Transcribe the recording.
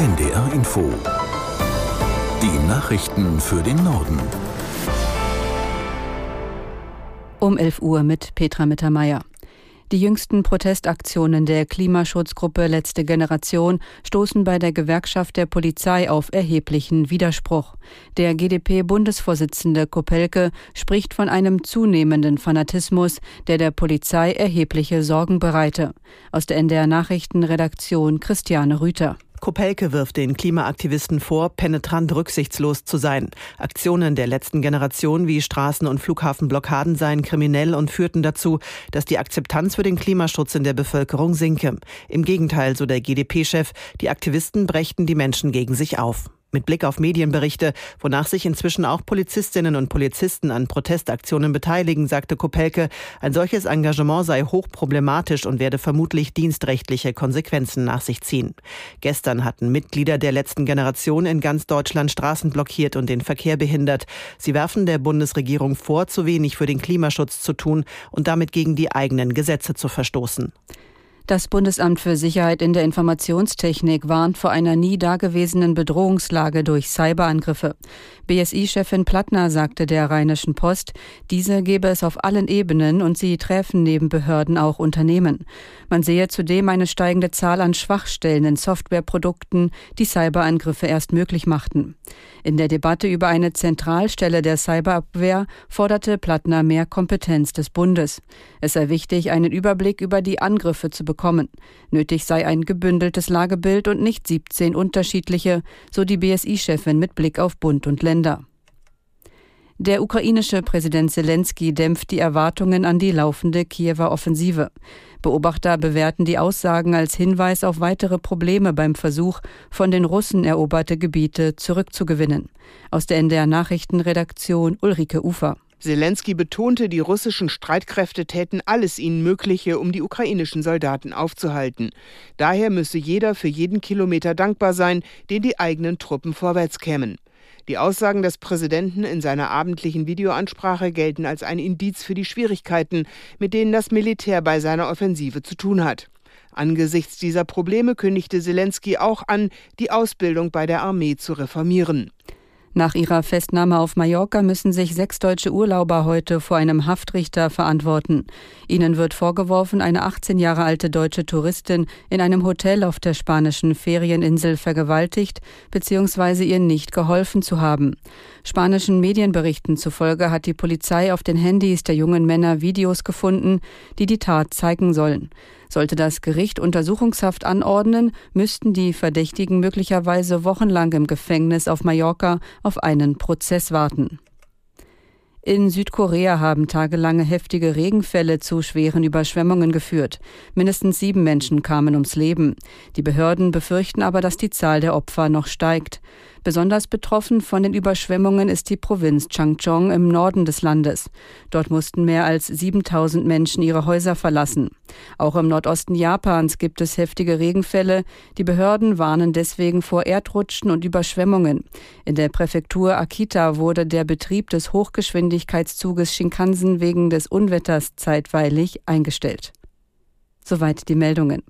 NDR Info. Die Nachrichten für den Norden. Um 11 Uhr mit Petra Mittermeier. Die jüngsten Protestaktionen der Klimaschutzgruppe Letzte Generation stoßen bei der Gewerkschaft der Polizei auf erheblichen Widerspruch. Der GdP-Bundesvorsitzende Kopelke spricht von einem zunehmenden Fanatismus, der der Polizei erhebliche Sorgen bereite. Aus der NDR Nachrichtenredaktion Christiane Rüter. Kopelke wirft den Klimaaktivisten vor, penetrant rücksichtslos zu sein. Aktionen der letzten Generation wie Straßen- und Flughafenblockaden seien kriminell und führten dazu, dass die Akzeptanz für den Klimaschutz in der Bevölkerung sinke. Im Gegenteil, so der GdP-Chef, die Aktivisten brächten die Menschen gegen sich auf. Mit Blick auf Medienberichte, wonach sich inzwischen auch Polizistinnen und Polizisten an Protestaktionen beteiligen, sagte Kopelke, ein solches Engagement sei hochproblematisch und werde vermutlich dienstrechtliche Konsequenzen nach sich ziehen. Gestern hatten Mitglieder der letzten Generation in ganz Deutschland Straßen blockiert und den Verkehr behindert. Sie werfen der Bundesregierung vor, zu wenig für den Klimaschutz zu tun und damit gegen die eigenen Gesetze zu verstoßen. Das Bundesamt für Sicherheit in der Informationstechnik warnt vor einer nie dagewesenen Bedrohungslage durch Cyberangriffe. BSI-Chefin Plattner sagte der Rheinischen Post, diese gebe es auf allen Ebenen und sie treffen neben Behörden auch Unternehmen. Man sehe zudem eine steigende Zahl an Schwachstellen in Softwareprodukten, die Cyberangriffe erst möglich machten. In der Debatte über eine Zentralstelle der Cyberabwehr forderte Plattner mehr Kompetenz des Bundes. Es sei wichtig, einen Überblick über die Angriffe zu bekommen. Nötig sei ein gebündeltes Lagebild und nicht 17 unterschiedliche, so die BSI-Chefin mit Blick auf Bund und Länder. Der ukrainische Präsident Zelensky dämpft die Erwartungen an die laufende Kiewer Offensive. Beobachter bewerten die Aussagen als Hinweis auf weitere Probleme beim Versuch, von den Russen eroberte Gebiete zurückzugewinnen. Aus der NDR Nachrichtenredaktion Ulrike Ufer. Zelensky betonte, die russischen Streitkräfte täten alles ihnen Mögliche, um die ukrainischen Soldaten aufzuhalten. Daher müsse jeder für jeden Kilometer dankbar sein, den die eigenen Truppen vorwärts kämen. Die Aussagen des Präsidenten in seiner abendlichen Videoansprache gelten als ein Indiz für die Schwierigkeiten, mit denen das Militär bei seiner Offensive zu tun hat. Angesichts dieser Probleme kündigte Zelensky auch an, die Ausbildung bei der Armee zu reformieren. Nach ihrer Festnahme auf Mallorca müssen sich sechs deutsche Urlauber heute vor einem Haftrichter verantworten. Ihnen wird vorgeworfen, eine 18 Jahre alte deutsche Touristin in einem Hotel auf der spanischen Ferieninsel vergewaltigt bzw. ihr nicht geholfen zu haben. Spanischen Medienberichten zufolge hat die Polizei auf den Handys der jungen Männer Videos gefunden, die die Tat zeigen sollen. Sollte das Gericht Untersuchungshaft anordnen, müssten die Verdächtigen möglicherweise wochenlang im Gefängnis auf Mallorca auf einen Prozess warten. In Südkorea haben tagelange heftige Regenfälle zu schweren Überschwemmungen geführt. Mindestens sieben Menschen kamen ums Leben. Die Behörden befürchten aber, dass die Zahl der Opfer noch steigt. Besonders betroffen von den Überschwemmungen ist die Provinz Changchong im Norden des Landes. Dort mussten mehr als 7000 Menschen ihre Häuser verlassen. Auch im Nordosten Japans gibt es heftige Regenfälle. Die Behörden warnen deswegen vor Erdrutschen und Überschwemmungen. In der Präfektur Akita wurde der Betrieb des Hochgeschwindigkeitszuges Shinkansen wegen des Unwetters zeitweilig eingestellt. Soweit die Meldungen.